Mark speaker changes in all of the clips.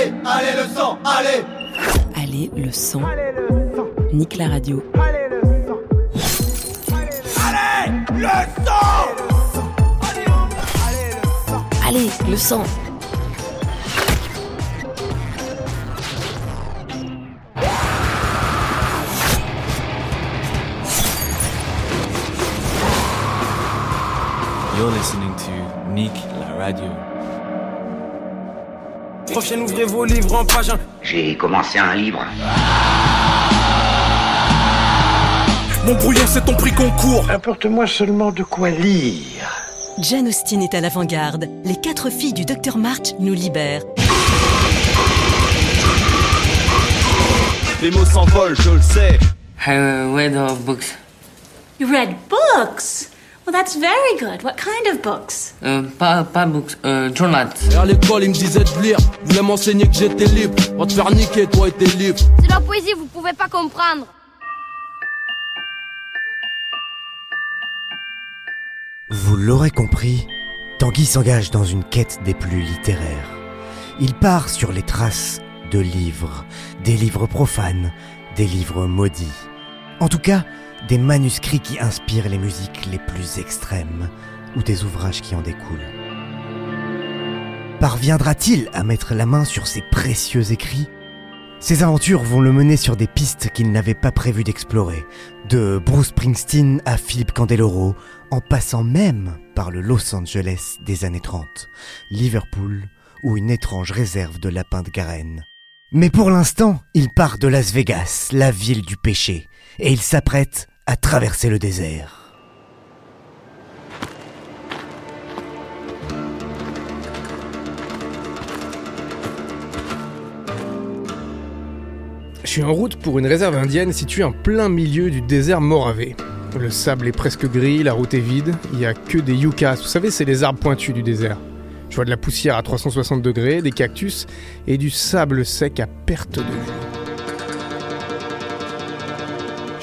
Speaker 1: allez, allez le sang, allez
Speaker 2: Allez le sang. Nique la radio.
Speaker 1: Allez le sang Allez le sang
Speaker 2: Allez le sang.
Speaker 3: You're listening to Nick La Radio.
Speaker 4: Prochaine, ouvrez vos livres en page 1.
Speaker 5: J'ai commencé un livre.
Speaker 4: Mon brouillon, c'est ton prix concours.
Speaker 6: Apporte-moi seulement de quoi lire.
Speaker 7: Jane Austen est à l'avant-garde. Les quatre filles du docteur March nous libèrent.
Speaker 3: Les mots s'envolent, je le sais.
Speaker 8: I read all books.
Speaker 9: You read books? Well, that's very good. What kind of books?
Speaker 8: Euh, pas, pas books, euh, journals.
Speaker 4: Et à l'école, il me disait de lire. Il voulait m'enseigner que j'étais libre. Va te faire niquer, toi et tes livres.
Speaker 10: C'est la poésie, vous pouvez pas comprendre.
Speaker 11: Vous l'aurez compris, Tanguy s'engage dans une quête des plus littéraires. Il part sur les traces de livres, des livres profanes, des livres maudits. En tout cas, des manuscrits qui inspirent les musiques les plus extrêmes ou des ouvrages qui en découlent. Parviendra-t-il à mettre la main sur ces précieux écrits? Ces aventures vont le mener sur des pistes qu'il n'avait pas prévu d'explorer, de Bruce Springsteen à Philippe Candeloro, en passant même par le Los Angeles des années 30, Liverpool ou une étrange réserve de lapins de Garenne. Mais pour l'instant, il part de Las Vegas, la ville du péché, et il s'apprête à traverser le désert.
Speaker 12: Je suis en route pour une réserve indienne située en plein milieu du désert Morave. Le sable est presque gris, la route est vide, il n'y a que des yuccas, vous savez, c'est les arbres pointus du désert. Je vois de la poussière à 360 degrés, des cactus et du sable sec à perte de vue.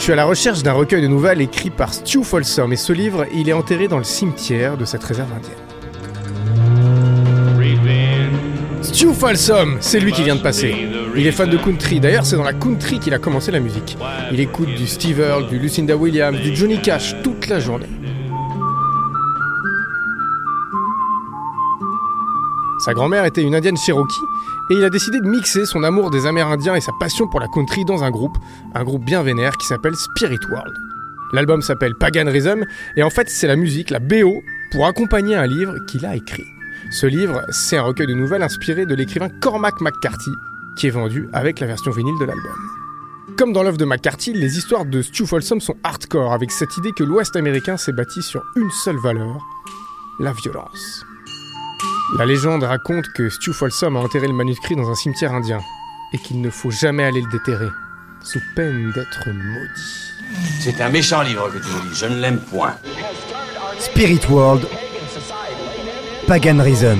Speaker 12: Suis à la recherche d'un recueil de nouvelles écrit par Stu Folsom et ce livre, il est enterré dans le cimetière de cette réserve indienne. Stu Folsom, c'est lui qui vient de passer. Il est fan de country, d'ailleurs c'est dans la country qu'il a commencé la musique. Il écoute du Steve Earle, du Lucinda Williams, du Johnny Cash toute la journée. Sa grand-mère était une indienne cherokee et il a décidé de mixer son amour des Amérindiens et sa passion pour la country dans un groupe, un groupe bien vénère qui s'appelle Spirit World. L'album s'appelle Pagan Rhythm et en fait c'est la musique, la BO, pour accompagner un livre qu'il a écrit. Ce livre, c'est un recueil de nouvelles inspiré de l'écrivain Cormac McCarthy, qui est vendu avec la version vinyle de l'album. Comme dans l'œuvre de McCarthy, les histoires de Stu Folsom sont hardcore, avec cette idée que l'Ouest américain s'est bâti sur une seule valeur, la violence. La légende raconte que Stu Folsom a enterré le manuscrit dans un cimetière indien, et qu'il ne faut jamais aller le déterrer, sous peine d'être maudit.
Speaker 5: C'est un méchant livre que tu nous lis, je ne l'aime point.
Speaker 11: Spirit World, Pagan Rhythm.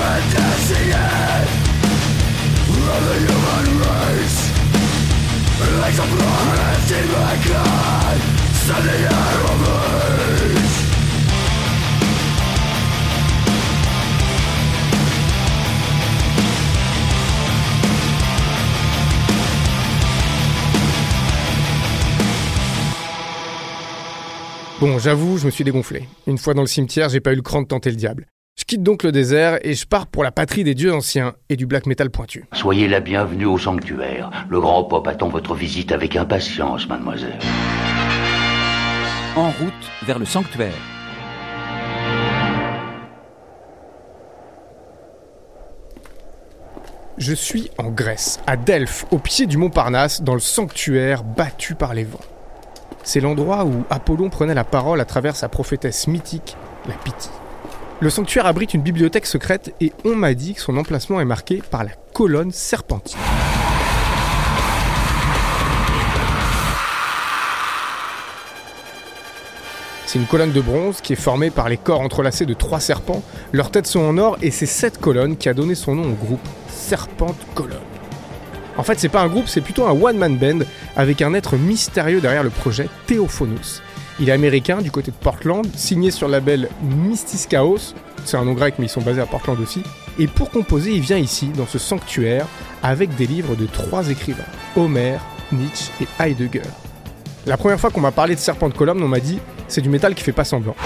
Speaker 4: When is the end of the human
Speaker 12: Bon, j'avoue, je me suis dégonflé. Une fois dans le cimetière, j'ai pas eu le cran de tenter le diable. Je quitte donc le désert et je pars pour la patrie des dieux anciens et du black metal pointu.
Speaker 5: Soyez la bienvenue au sanctuaire. Le grand pop attend votre visite avec impatience, mademoiselle.
Speaker 13: En route vers le sanctuaire.
Speaker 12: Je suis en Grèce, à Delphes, au pied du mont Parnasse, dans le sanctuaire battu par les vents. C'est l'endroit où Apollon prenait la parole à travers sa prophétesse mythique, la Pythie. Le sanctuaire abrite une bibliothèque secrète et on m'a dit que son emplacement est marqué par la colonne serpentine. C'est une colonne de bronze qui est formée par les corps entrelacés de trois serpents. Leurs têtes sont en or et c'est cette colonne qui a donné son nom au groupe Serpente Colonne. En fait, c'est pas un groupe, c'est plutôt un one-man band avec un être mystérieux derrière le projet, Theophonos. Il est américain du côté de Portland, signé sur le label Mystis Chaos. C'est un nom grec, mais ils sont basés à Portland aussi. Et pour composer, il vient ici, dans ce sanctuaire, avec des livres de trois écrivains Homer, Nietzsche et Heidegger. La première fois qu'on m'a parlé de Serpent de Colonne, on m'a dit c'est du métal qui fait pas semblant.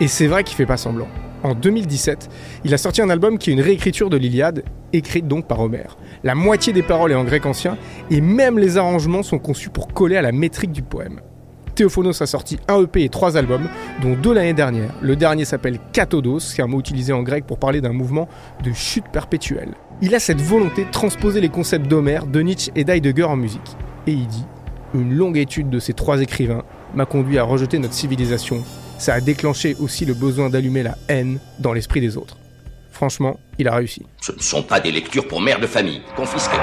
Speaker 12: Et c'est vrai qu'il fait pas semblant. En 2017, il a sorti un album qui est une réécriture de l'Iliade, écrite donc par Homère. La moitié des paroles est en grec ancien, et même les arrangements sont conçus pour coller à la métrique du poème. Théophonos a sorti un EP et trois albums, dont deux l'année dernière. Le dernier s'appelle Kathodos, qui est un mot utilisé en grec pour parler d'un mouvement de chute perpétuelle. Il a cette volonté de transposer les concepts d'Homère, de Nietzsche et d'Heidegger en musique. Et il dit Une longue étude de ces trois écrivains m'a conduit à rejeter notre civilisation. Ça a déclenché aussi le besoin d'allumer la haine dans l'esprit des autres. Franchement, il a réussi.
Speaker 5: Ce ne sont pas des lectures pour mères de famille. Confisquées.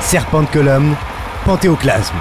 Speaker 11: Serpent de colonne, panthéoclasme.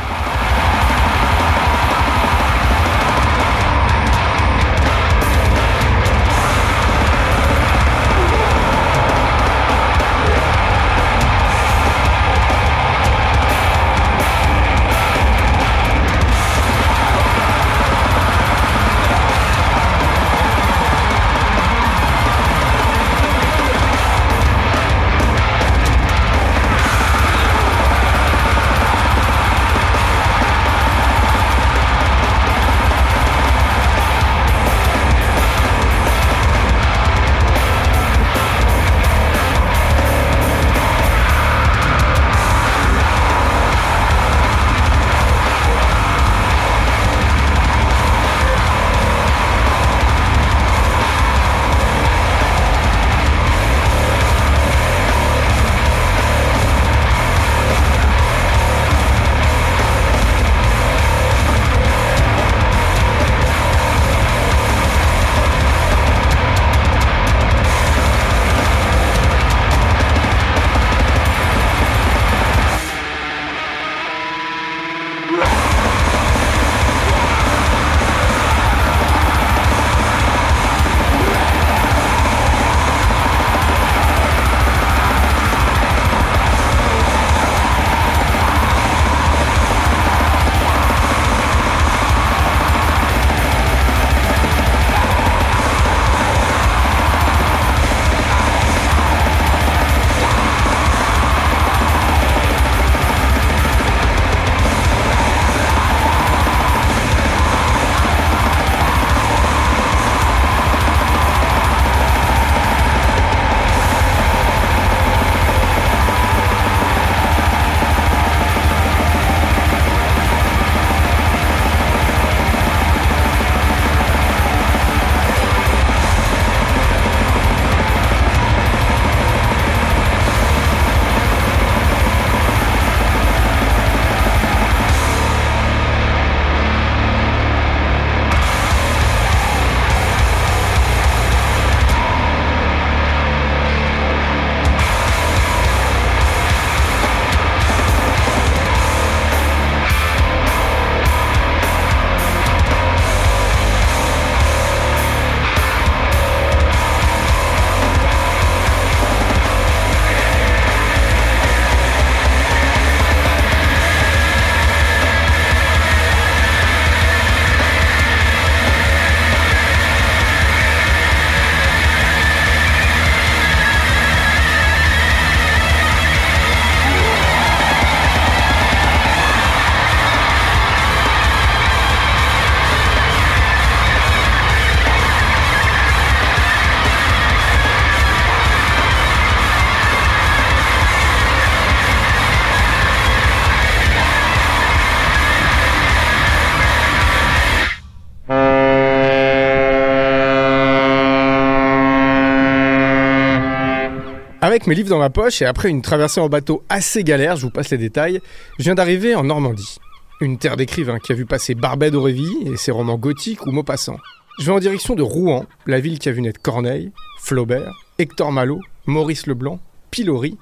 Speaker 12: Avec mes livres dans ma poche et après une traversée en bateau assez galère, je vous passe les détails, je viens d'arriver en Normandie. Une terre d'écrivains qui a vu passer Barbet d'Aurevilly et ses romans gothiques ou Maupassant. Je vais en direction de Rouen, la ville qui a vu naître Corneille, Flaubert, Hector Malot, Maurice Leblanc, Pilori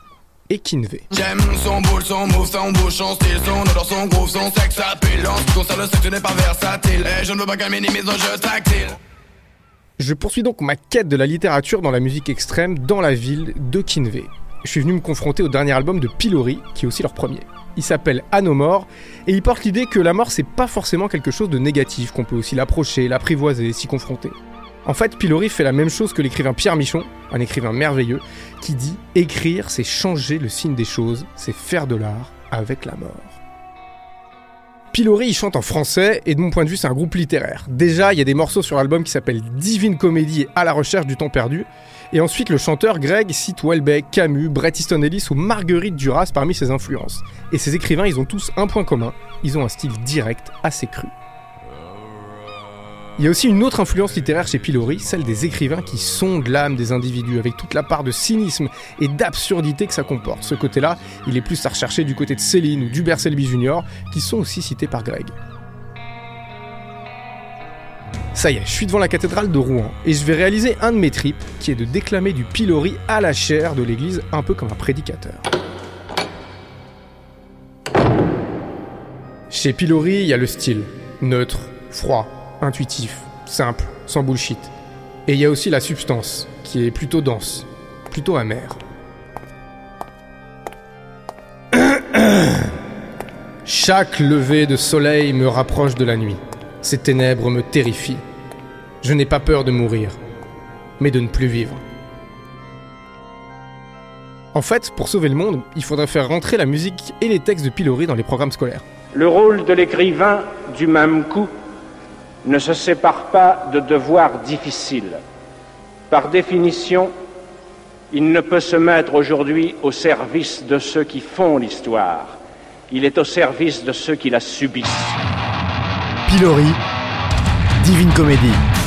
Speaker 12: et Kinvey.
Speaker 13: Je
Speaker 12: poursuis donc ma quête de la littérature dans la musique extrême dans la ville de Kinvey. Je suis venu me confronter au dernier album de Pilori, qui est aussi leur premier. Il s'appelle morts, et il porte l'idée que la mort c'est pas forcément quelque chose de négatif, qu'on peut aussi l'approcher, l'apprivoiser, s'y confronter. En fait, Pilori fait la même chose que l'écrivain Pierre Michon, un écrivain merveilleux, qui dit Écrire, c'est changer le signe des choses, c'est faire de l'art avec la mort. Pilori, il chante en français, et de mon point de vue, c'est un groupe littéraire. Déjà, il y a des morceaux sur l'album qui s'appellent Divine Comédie et À la recherche du temps perdu. Et ensuite, le chanteur Greg cite Welbeck, Camus, Bret Easton Ellis ou Marguerite Duras parmi ses influences. Et ces écrivains, ils ont tous un point commun, ils ont un style direct, assez cru. Il y a aussi une autre influence littéraire chez Pilori, celle des écrivains qui sondent l'âme des individus, avec toute la part de cynisme et d'absurdité que ça comporte. Ce côté-là, il est plus à rechercher du côté de Céline ou d'Hubert Selby Jr., qui sont aussi cités par Greg. Ça y est, je suis devant la cathédrale de Rouen, et je vais réaliser un de mes trips, qui est de déclamer du Pilori à la chair de l'église, un peu comme un prédicateur. Chez Pilori, il y a le style, neutre, froid, intuitif, simple, sans bullshit. Et il y a aussi la substance, qui est plutôt dense, plutôt amère. Chaque lever de soleil me rapproche de la nuit. Ces ténèbres me terrifient. Je n'ai pas peur de mourir, mais de ne plus vivre. En fait, pour sauver le monde, il faudrait faire rentrer la musique et les textes de Pilori dans les programmes scolaires.
Speaker 14: Le rôle de l'écrivain, du même coup, ne se sépare pas de devoirs difficiles. Par définition, il ne peut se mettre aujourd'hui au service de ceux qui font l'histoire. Il est au service de ceux qui la subissent.
Speaker 11: Pilori, Divine Comédie.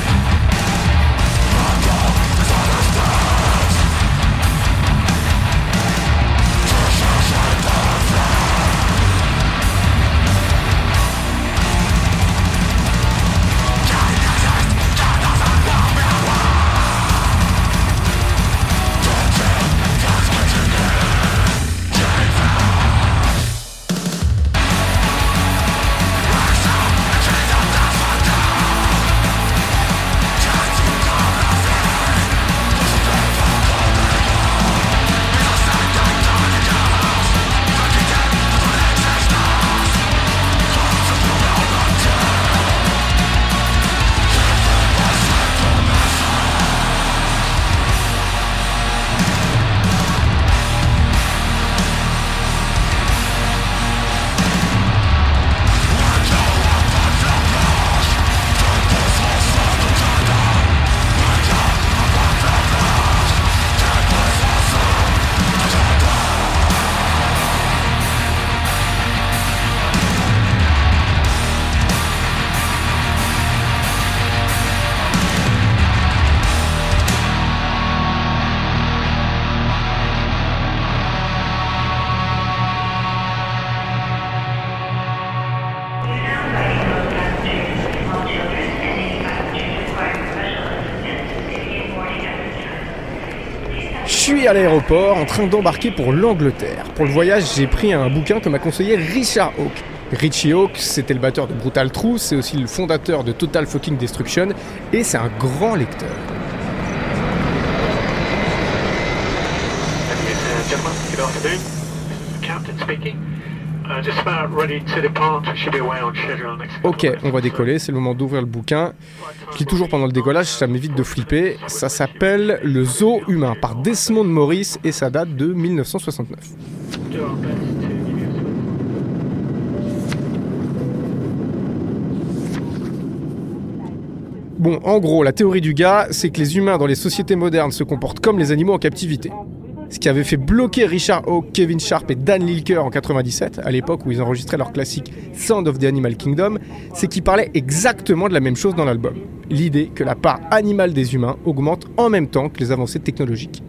Speaker 12: En train d'embarquer pour l'Angleterre. Pour le voyage, j'ai pris un bouquin que m'a conseillé Richard Hawke. Richie Hawke, c'était le batteur de Brutal Truth, c'est aussi le fondateur de Total Fucking Destruction, et c'est un grand lecteur. Ok, on va décoller, c'est le moment d'ouvrir le bouquin. Je lis toujours pendant le décollage, ça m'évite de flipper. Ça s'appelle Le zoo humain par Desmond Morris et ça date de 1969. Bon, en gros, la théorie du gars, c'est que les humains dans les sociétés modernes se comportent comme les animaux en captivité. Ce qui avait fait bloquer Richard Hawke, Kevin Sharp et Dan Lilker en 97, à l'époque où ils enregistraient leur classique Sound of the Animal Kingdom, c'est qu'ils parlaient exactement de la même chose dans l'album. L'idée que la part animale des humains augmente en même temps que les avancées technologiques.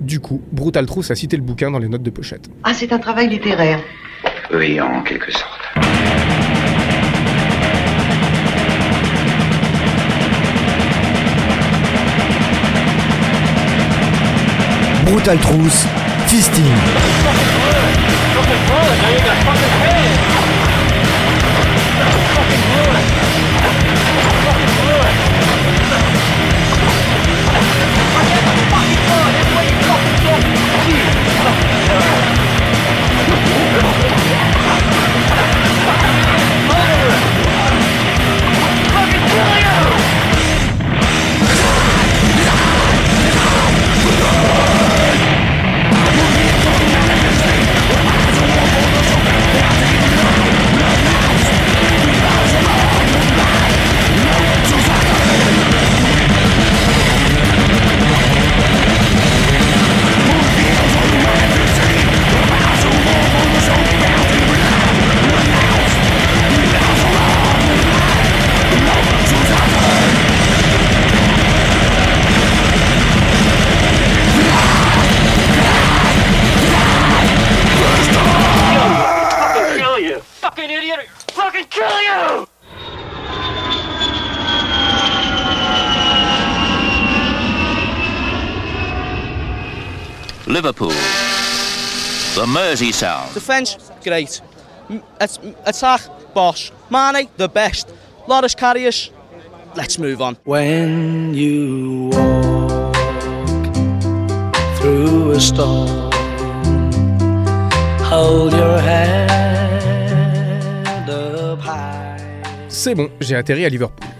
Speaker 12: Du coup, Brutal Truth a cité le bouquin dans les notes de pochette.
Speaker 15: Ah, c'est un travail littéraire.
Speaker 5: Oui, en quelque sorte.
Speaker 11: Brutal Truth, Fisting.
Speaker 16: The Mersey sound.
Speaker 17: Defence, great. At- attack, bosh. Mane, the best. Loddish carriers, let's move on.
Speaker 18: When you walk through a storm, hold your head up high.
Speaker 12: C'est bon, j'ai atterri à Liverpool.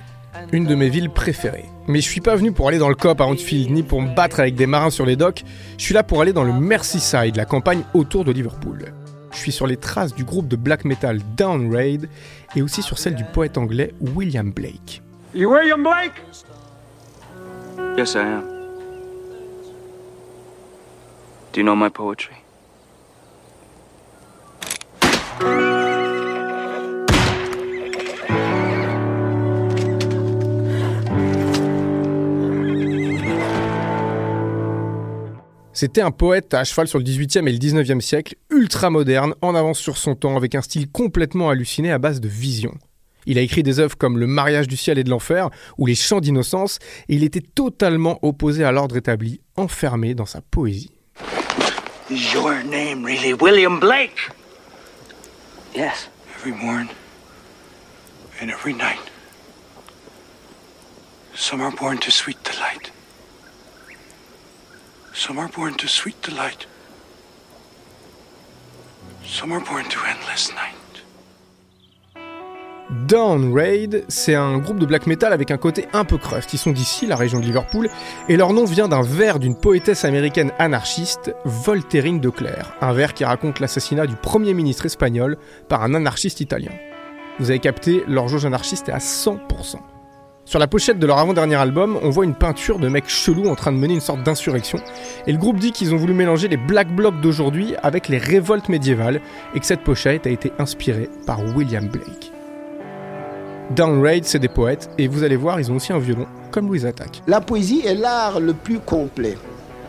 Speaker 12: Une de mes villes préférées. Mais je suis pas venu pour aller dans le Cop à Anfield, ni pour me battre avec des marins sur les docks, je suis là pour aller dans le Merseyside, la campagne autour de Liverpool. Je suis sur les traces du groupe de black metal Down Raid et aussi sur celle du poète anglais William Blake.
Speaker 14: You William Blake?
Speaker 19: Yes, I am. Do you know my poetry?
Speaker 12: C'était un poète à cheval sur le 18e et le 19e siècle, ultra moderne, en avance sur son temps, avec un style complètement halluciné à base de vision. Il a écrit des œuvres comme Le mariage du ciel et de l'enfer ou Les chants d'innocence, et il était totalement opposé à l'ordre établi, enfermé dans sa poésie.
Speaker 6: Your name really William Blake?
Speaker 19: Yes.
Speaker 6: Every morn and every night. Some are born to sweet delight. Some are born to sweet delight. Some are born to endless night.
Speaker 12: Down Raid, c'est un groupe de black metal avec un côté un peu crust. Ils sont d'ici, la région de Liverpool, et leur nom vient d'un vers d'une poétesse américaine anarchiste, Voltairine de Clerc, un vers qui raconte l'assassinat du premier ministre espagnol par un anarchiste italien. Vous avez capté, leur jauge anarchiste est à 100%. Sur la pochette de leur avant-dernier album, on voit une peinture de mecs chelous en train de mener une sorte d'insurrection, et le groupe dit qu'ils ont voulu mélanger les black blocs d'aujourd'hui avec les révoltes médiévales, et que cette pochette a été inspirée par William Blake. Downraid, c'est des poètes, et vous allez voir, ils ont aussi un violon, comme Louise Attaque.
Speaker 20: La poésie est l'art le plus complet.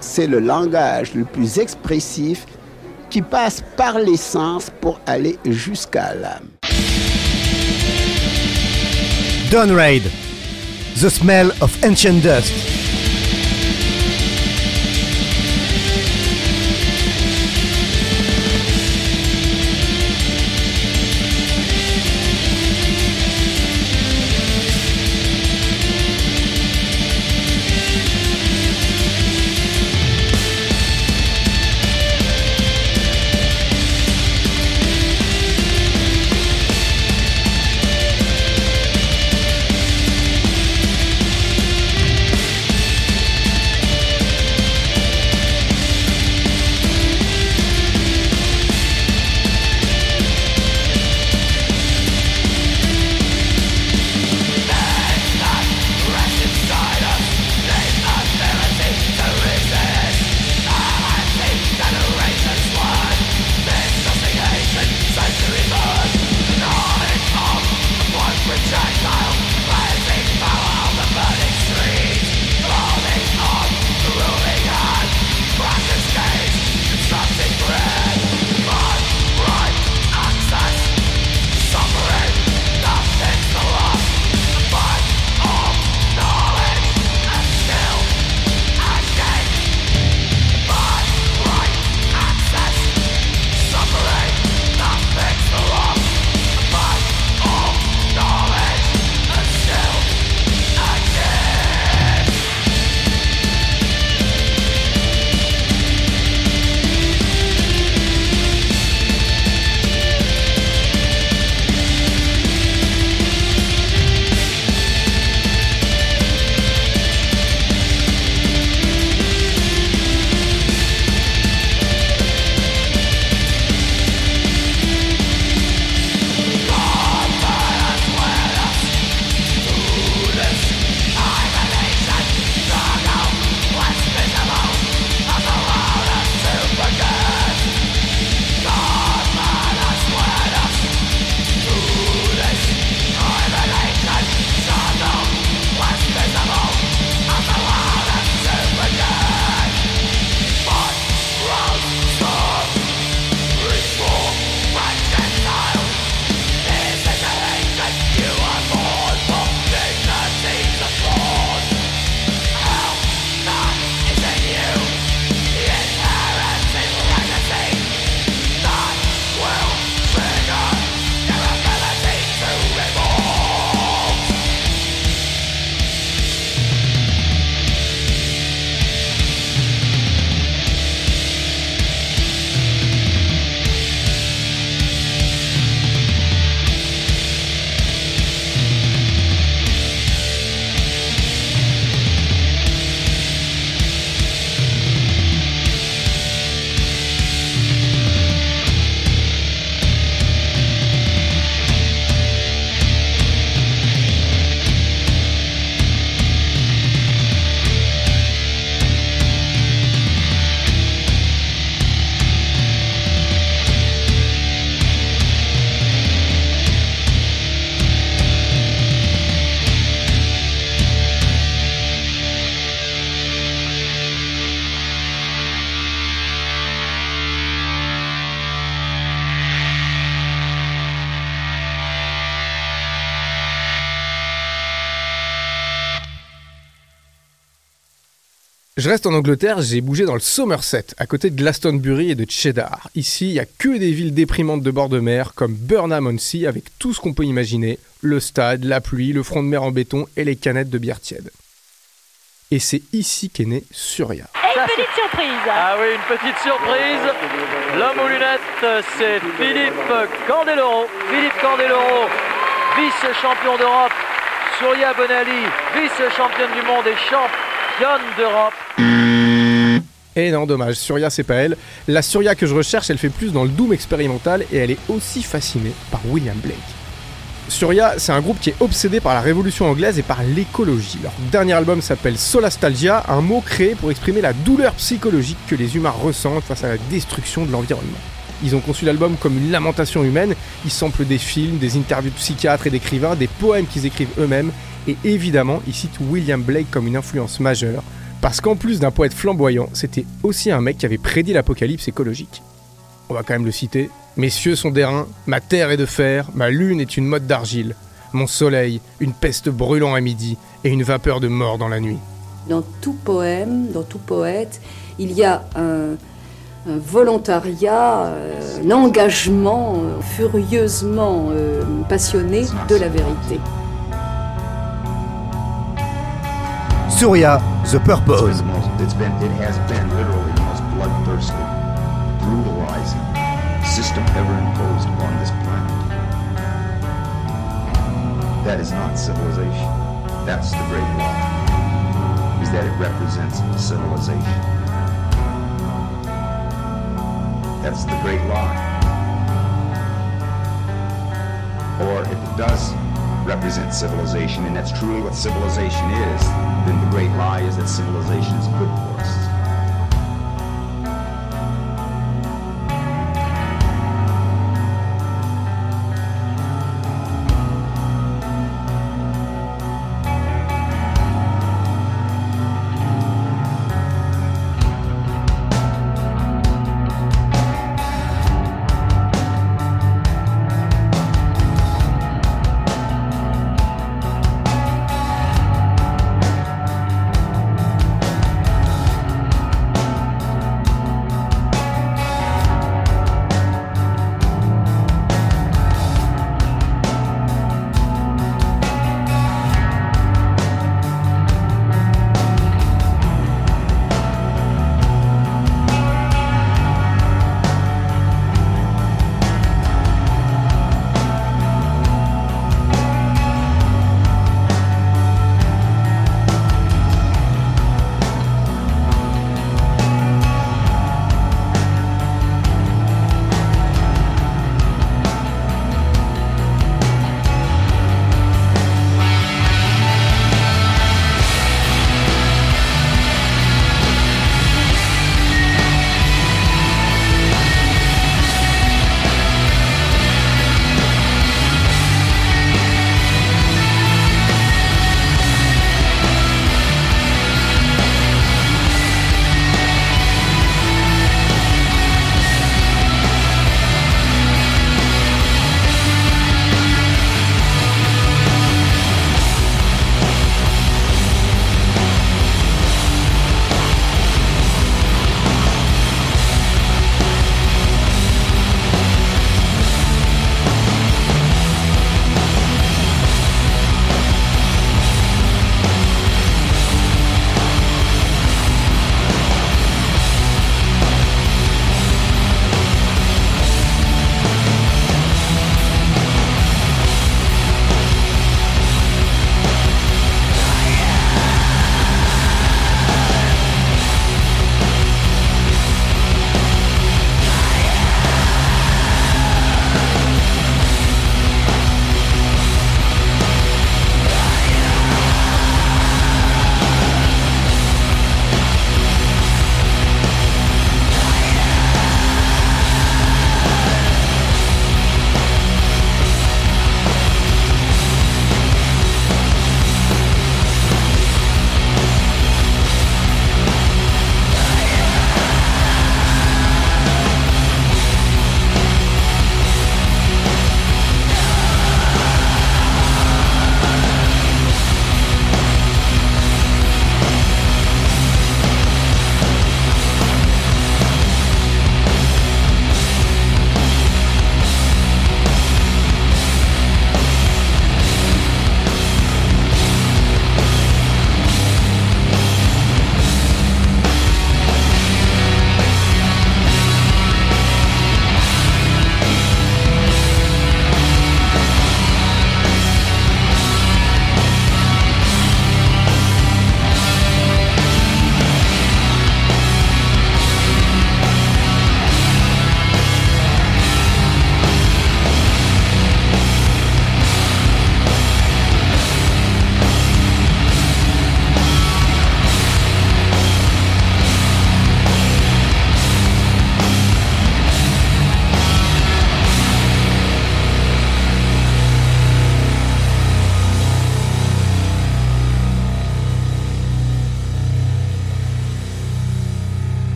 Speaker 20: C'est le langage le plus expressif qui passe par l'essence pour aller jusqu'à l'âme.
Speaker 11: Downraid, The Smell of Ancient Dust.
Speaker 12: Je reste en Angleterre, j'ai bougé dans le Somerset, à côté de Glastonbury et de Cheddar. Ici, il y a que des villes déprimantes de bord de mer, comme Burnham-on-Sea, avec tout ce qu'on peut imaginer le stade, la pluie, le front de mer en béton et les canettes de bière tiède. Et c'est ici qu'est né Surya.
Speaker 15: Et une petite surprise
Speaker 21: Ah oui, une petite surprise L'homme aux lunettes, c'est Philippe Candeloro. Philippe Candeloro, vice-champion d'Europe. Surya Bonali, vice-championne du monde et d'Europe.
Speaker 12: Et non, dommage, Surya c'est pas elle. La Surya que je recherche, elle fait plus dans le doom expérimental et elle est aussi fascinée par William Blake. Surya, c'est un groupe qui est obsédé par la révolution anglaise et par l'écologie. Leur dernier album s'appelle Solastalgia, un mot créé pour exprimer la douleur psychologique que les humains ressentent face à la destruction de l'environnement. Ils ont conçu l'album comme une lamentation humaine, ils samplent des films, des interviews de psychiatres et d'écrivains, des poèmes qu'ils écrivent eux-mêmes, et évidemment, ils citent William Blake comme une influence majeure, parce qu'en plus d'un poète flamboyant, c'était aussi un mec qui avait prédit l'apocalypse écologique. On va quand même le citer. Mes cieux sont d'airain, ma terre est de fer, ma lune est une motte d'argile, mon soleil, une peste brûlant à midi et une vapeur de mort dans la nuit.
Speaker 22: Dans tout poème, dans tout poète, il y a un, un volontariat, euh, un engagement euh, furieusement euh, passionné de la vérité.
Speaker 11: Surya, The Purpose.
Speaker 23: It's been, it has been literally bloodthirsty, brutalizing system ever imposed upon this planet. That is not civilization. That's the great law. Is that it represents civilization. That's the great lie. Or if it does represent civilization, and that's truly what civilization is, then the great lie is that civilization is good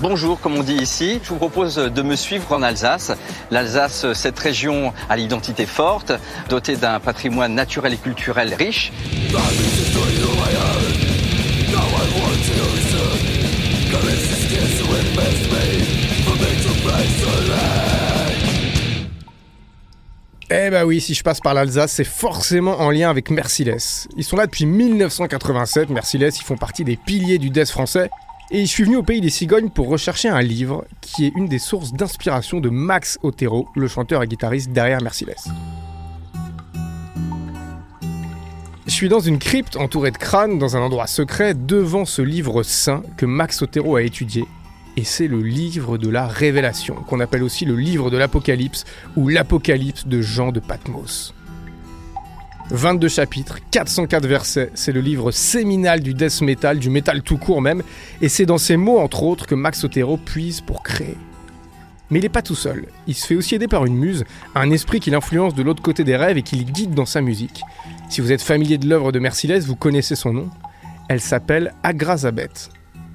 Speaker 24: bonjour comme on dit ici. Je vous propose de me suivre en Alsace. L'Alsace, cette région à l'identité forte, dotée d'un patrimoine naturel et culturel riche.
Speaker 12: Eh bah oui, si je passe par l'Alsace, c'est forcément en lien avec Merciless. Ils sont là depuis 1987, Merciless, ils font partie des piliers du death français. Et je suis venu au pays des cigognes pour rechercher un livre qui est une des sources d'inspiration de Max Otero, le chanteur et guitariste derrière Merciless. Je suis dans une crypte entourée de crânes, dans un endroit secret, devant ce livre saint que Max Otero a étudié. Et c'est le livre de la révélation, qu'on appelle aussi le livre de l'Apocalypse ou l'Apocalypse de Jean de Patmos. 22 chapitres, 404 versets, c'est le livre séminal du death metal, du metal tout court même, et c'est dans ces mots entre autres que Max Otero puise pour créer. Mais il n'est pas tout seul, il se fait aussi aider par une muse, un esprit qui l'influence de l'autre côté des rêves et qui le guide dans sa musique. Si vous êtes familier de l'œuvre de Merciless, vous connaissez son nom. Elle s'appelle Agrazabet.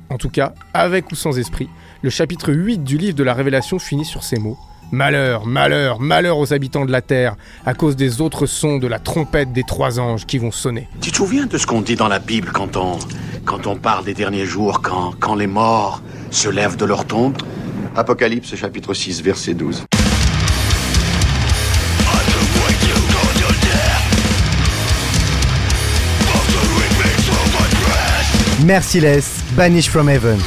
Speaker 12: En tout cas, avec ou sans esprit, le chapitre 8 du livre de la Révélation finit sur ces mots. Malheur, malheur, malheur aux habitants de la terre, à cause des autres sons de la trompette des trois anges qui vont sonner.
Speaker 15: Tu te souviens de ce qu'on dit dans la Bible quand on, quand on parle des derniers jours, quand, quand les morts se lèvent de leur tombe?
Speaker 23: Apocalypse chapitre 6 verset 12.
Speaker 11: Merciless, Banish from Heaven.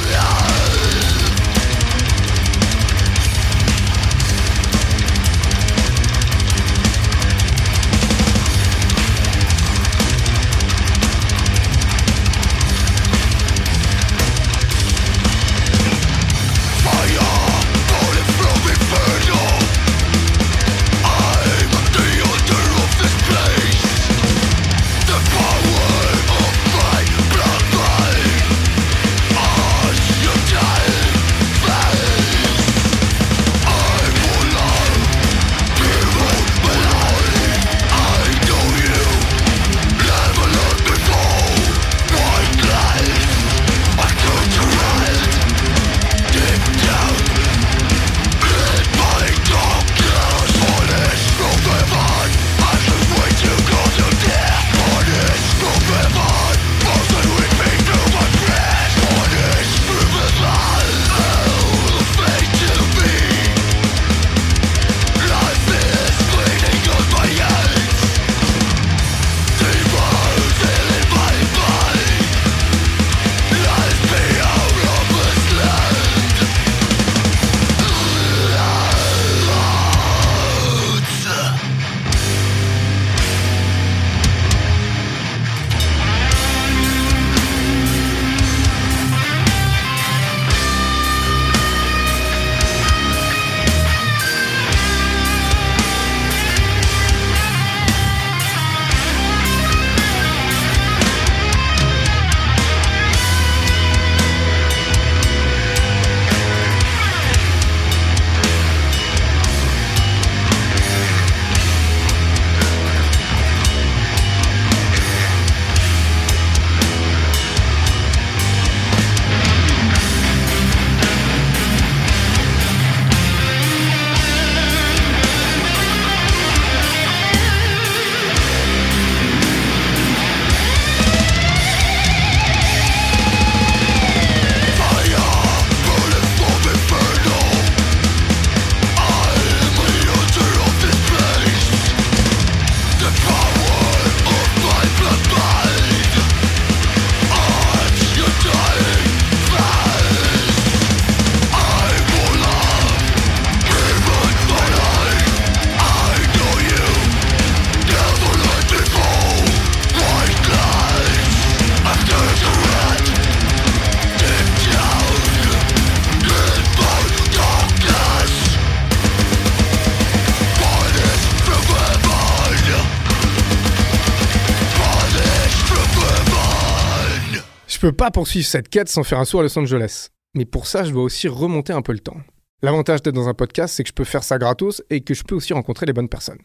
Speaker 12: Pas poursuivre cette quête sans faire un saut à Los Angeles. Mais pour ça, je dois aussi remonter un peu le temps. L'avantage d'être dans un podcast, c'est que je peux faire ça gratos et que je peux aussi rencontrer les bonnes personnes.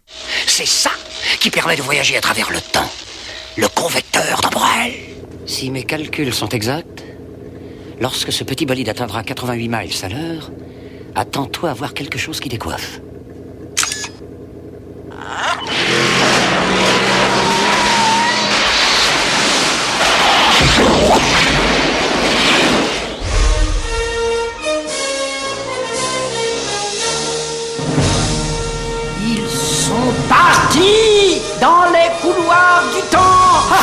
Speaker 25: C'est ça qui permet de voyager à travers le temps. Le convecteur d'Ambrel.
Speaker 26: Si mes calculs sont exacts, lorsque ce petit bolide atteindra 88 miles à l'heure, attends-toi à voir quelque chose qui décoiffe.
Speaker 25: Ils sont partis dans les couloirs du temps.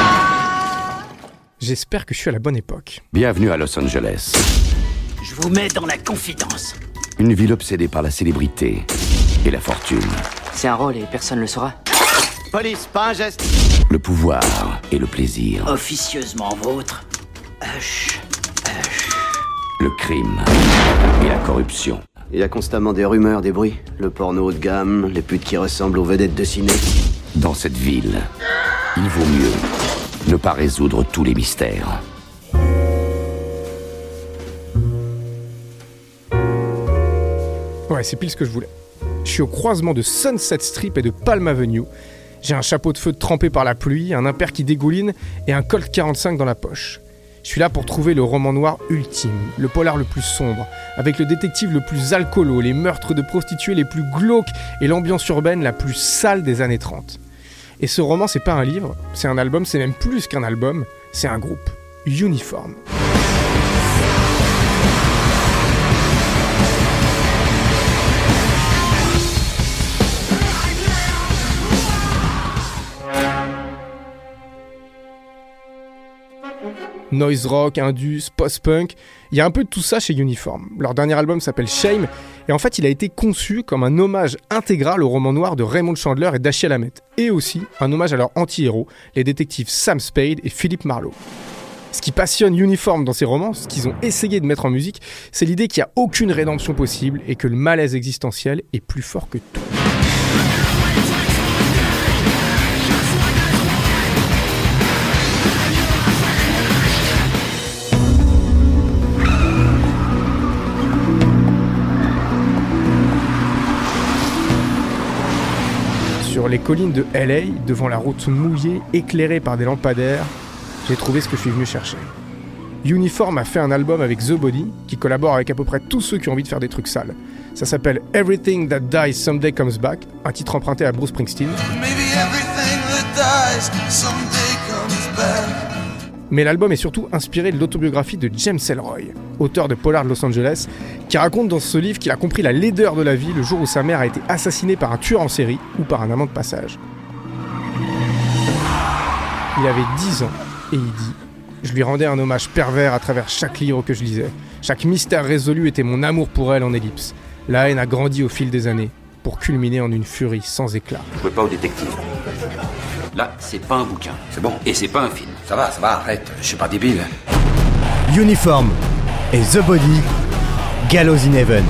Speaker 12: J'espère que je suis à la bonne époque.
Speaker 5: Bienvenue à Los Angeles.
Speaker 25: Je vous mets dans la confidence.
Speaker 5: Une ville obsédée par la célébrité et la fortune.
Speaker 26: C'est un rôle et personne ne le saura.
Speaker 25: Police, pas un geste.
Speaker 5: Le pouvoir et le plaisir.
Speaker 25: Officieusement vôtre. Hush.
Speaker 5: Le crime et la corruption.
Speaker 27: Il y a constamment des rumeurs, des bruits. Le porno haut de gamme, les putes qui ressemblent aux vedettes de ciné.
Speaker 5: Dans cette ville, il vaut mieux ne pas résoudre tous les mystères.
Speaker 12: Ouais, c'est pile ce que je voulais. Je suis au croisement de Sunset Strip et de Palm Avenue. J'ai un chapeau de feu trempé par la pluie, un impair qui dégouline et un Colt 45 dans la poche. Je suis là pour trouver le roman noir ultime, le polar le plus sombre, avec le détective le plus alcoolo, les meurtres de prostituées les plus glauques et l'ambiance urbaine la plus sale des années 30. Et ce roman, c'est pas un livre, c'est un album, c'est même plus qu'un album, c'est un groupe. Uniforme. Noise rock, indus, post-punk. Il y a un peu de tout ça chez Uniform. Leur dernier album s'appelle Shame, et en fait il a été conçu comme un hommage intégral au roman noir de Raymond Chandler et Dashiell Hammett, et aussi un hommage à leurs anti-héros, les détectives Sam Spade et Philip Marlowe. Ce qui passionne Uniform dans ces romans, ce qu'ils ont essayé de mettre en musique, c'est l'idée qu'il n'y a aucune rédemption possible et que le malaise existentiel est plus fort que tout. Sur les collines de LA, devant la route mouillée, éclairée par des lampadaires, j'ai trouvé ce que je suis venu chercher. Uniform a fait un album avec The Body, qui collabore avec à peu près tous ceux qui ont envie de faire des trucs sales. Ça s'appelle Everything That Dies Someday Comes Back, un titre emprunté à Bruce Springsteen. Mais l'album est surtout inspiré de l'autobiographie de James Ellroy, auteur de Polar Los Angeles, qui raconte dans ce livre qu'il a compris la laideur de la vie le jour où sa mère a été assassinée par un tueur en série ou par un amant de passage. Il avait 10 ans et il dit Je lui rendais un hommage pervers à travers chaque livre que je lisais. Chaque mystère résolu était mon amour pour elle en ellipse. La haine a grandi au fil des années, pour culminer en une furie sans éclat.
Speaker 28: Jouez pas au détective. Là, c'est pas un bouquin. C'est bon. Et c'est pas un film. Ça va, ça va, arrête. Je suis pas débile.
Speaker 11: Uniform et The Body, Gallows in Heaven.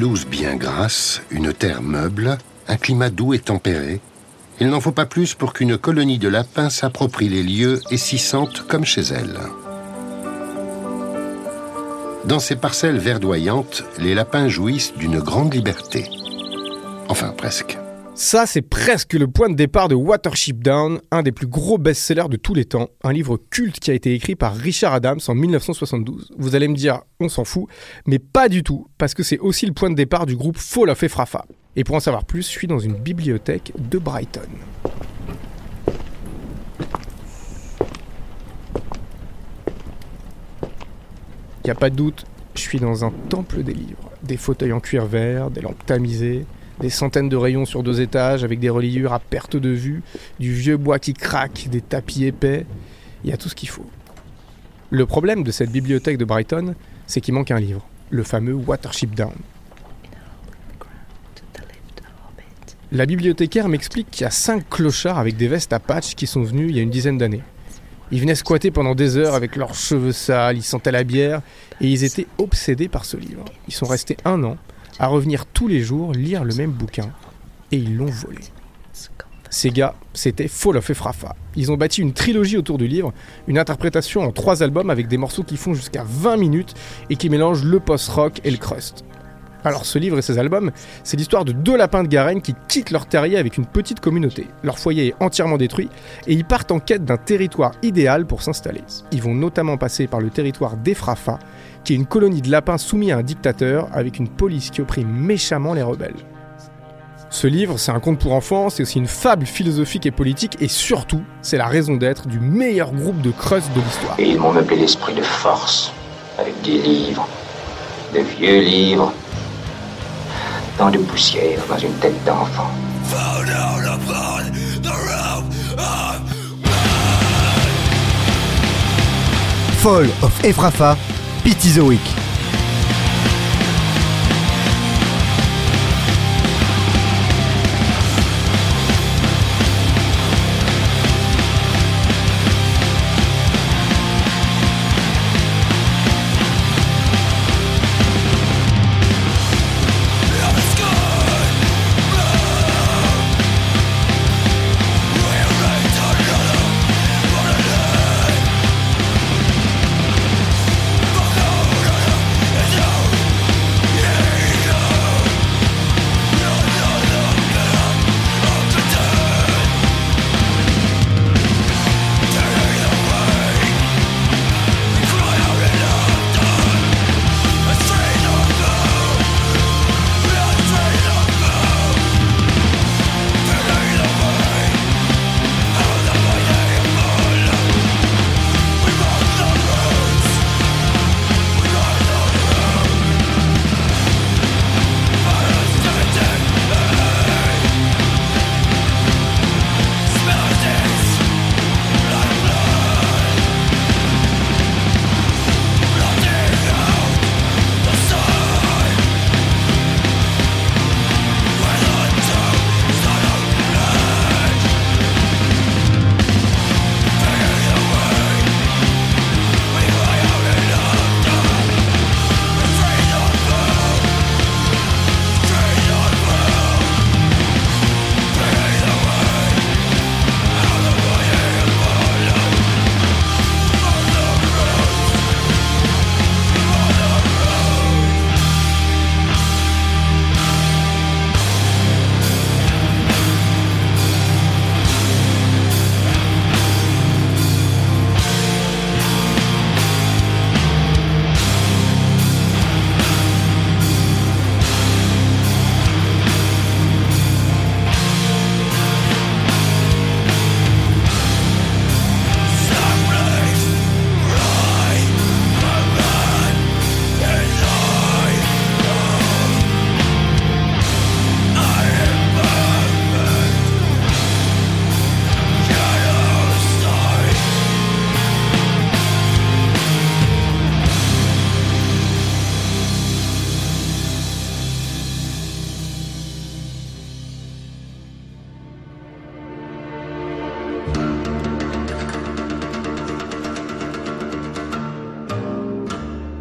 Speaker 29: Pelouse bien grasse, une terre meuble, un climat doux et tempéré. Il n'en faut pas plus pour qu'une colonie de lapins s'approprie les lieux et s'y sente comme chez elle. Dans ces parcelles verdoyantes, les lapins jouissent d'une grande liberté. Enfin, presque.
Speaker 12: Ça, c'est presque le point de départ de Watership Down, un des plus gros best-sellers de tous les temps, un livre culte qui a été écrit par Richard Adams en 1972. Vous allez me dire, on s'en fout, mais pas du tout, parce que c'est aussi le point de départ du groupe Fall of Efrafa. Et pour en savoir plus, je suis dans une bibliothèque de Brighton. Y a pas de doute, je suis dans un temple des livres. Des fauteuils en cuir vert, des lampes tamisées, des centaines de rayons sur deux étages avec des reliures à perte de vue, du vieux bois qui craque, des tapis épais. Il y a tout ce qu'il faut. Le problème de cette bibliothèque de Brighton, c'est qu'il manque un livre, le fameux Watership Down. La bibliothécaire m'explique qu'il y a cinq clochards avec des vestes à patch qui sont venus il y a une dizaine d'années. Ils venaient squatter pendant des heures avec leurs cheveux sales, ils sentaient la bière et ils étaient obsédés par ce livre. Ils sont restés un an à revenir tous les jours lire le même bouquin et ils l'ont volé. Ces gars, c'était Fall of Efrafa. Ils ont bâti une trilogie autour du livre, une interprétation en trois albums avec des morceaux qui font jusqu'à 20 minutes et qui mélangent le post-rock et le crust. Alors ce livre et ces albums, c'est l'histoire de deux lapins de Garenne qui quittent leur terrier avec une petite communauté. Leur foyer est entièrement détruit et ils partent en quête d'un territoire idéal pour s'installer. Ils vont notamment passer par le territoire d'Efrafa, qui est une colonie de lapins soumis à un dictateur avec une police qui opprime méchamment les rebelles. Ce livre, c'est un conte pour enfants, c'est aussi une fable philosophique et politique, et surtout, c'est la raison d'être du meilleur groupe de crust de l'histoire.
Speaker 11: Et ils m'ont meublé l'esprit de force, avec des livres, de vieux livres, tant de poussière dans une tête d'enfant.
Speaker 30: Fall of Efrafa, Pitizoic.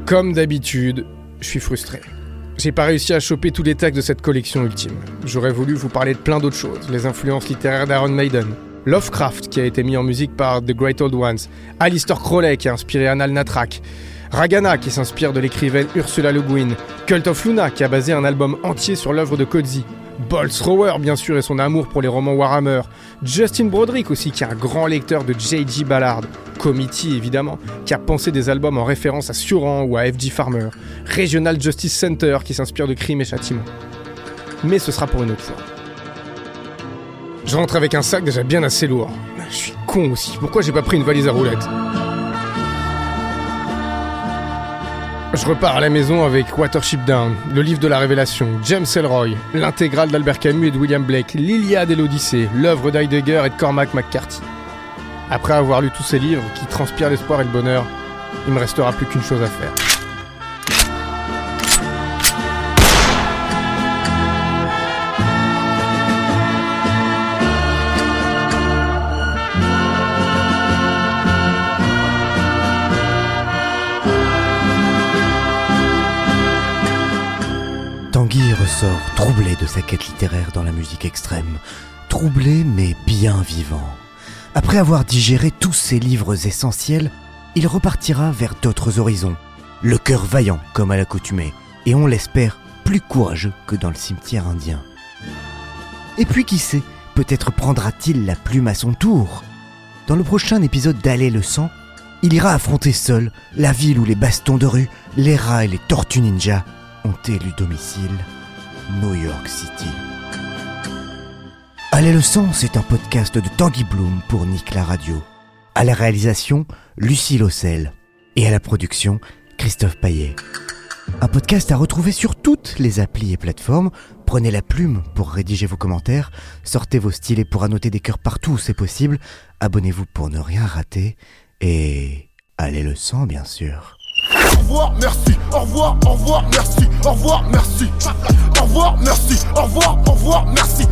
Speaker 12: Comme d'habitude, je suis frustré. J'ai pas réussi à choper tous les textes de cette collection ultime. J'aurais voulu vous parler de plein d'autres choses, les influences littéraires d'Aaron Maiden, Lovecraft qui a été mis en musique par The Great Old Ones, Alistair Crowley qui a inspiré Anal Natrak, Ragana qui s'inspire de l'écrivaine Ursula Le Guin, Cult of Luna qui a basé un album entier sur l'œuvre de Coetzee, Bolt Thrower bien sûr et son amour pour les romans Warhammer, Justin Broderick aussi qui est un grand lecteur de J.G. Ballard, Committee évidemment, qui a pensé des albums en référence à Suran ou à F.G. Farmer, Regional Justice Center qui s'inspire de Crime et Châtiment. Mais ce sera pour une autre fois. Je rentre avec un sac déjà bien assez lourd. Je suis con aussi, pourquoi j'ai pas pris une valise à roulettes? Je repars à la maison avec Watership Down, le livre de la Révélation, James Elroy, l'intégrale d'Albert Camus et de William Blake, l'Iliade et l'Odyssée, l'œuvre d'Heidegger et de Cormac McCarthy. Après avoir lu tous ces livres qui transpirent l'espoir et le bonheur, il me restera plus qu'une chose à faire.
Speaker 11: Tanguy ressort troublé de sa quête littéraire dans la musique extrême. Troublé mais bien vivant. Après avoir digéré tous ses livres essentiels, il repartira vers d'autres horizons. Le cœur vaillant comme à l'accoutumée, et on l'espère plus courageux que dans le cimetière indien. Et puis qui sait, peut-être prendra-t-il la plume à son tour. Dans le prochain épisode d'Aller le sang, il ira affronter seul la ville où les bastons de rue, les rats et les tortues ninja ont élu domicile New York City. Allez le sang, c'est un podcast de Tanguy Bloom pour Nick la Radio. À la réalisation, Lucie Lossel. Et à la production, Christophe Paillet. Un podcast à retrouver sur toutes les applis et plateformes. Prenez la plume pour rédiger vos commentaires. Sortez vos stylets pour annoter des cœurs partout où c'est possible. Abonnez-vous pour ne rien rater. Et allez le sang, bien sûr.
Speaker 31: Au revoir, merci, au revoir, au revoir, merci, au revoir, merci, au revoir, merci, au revoir, au revoir, merci.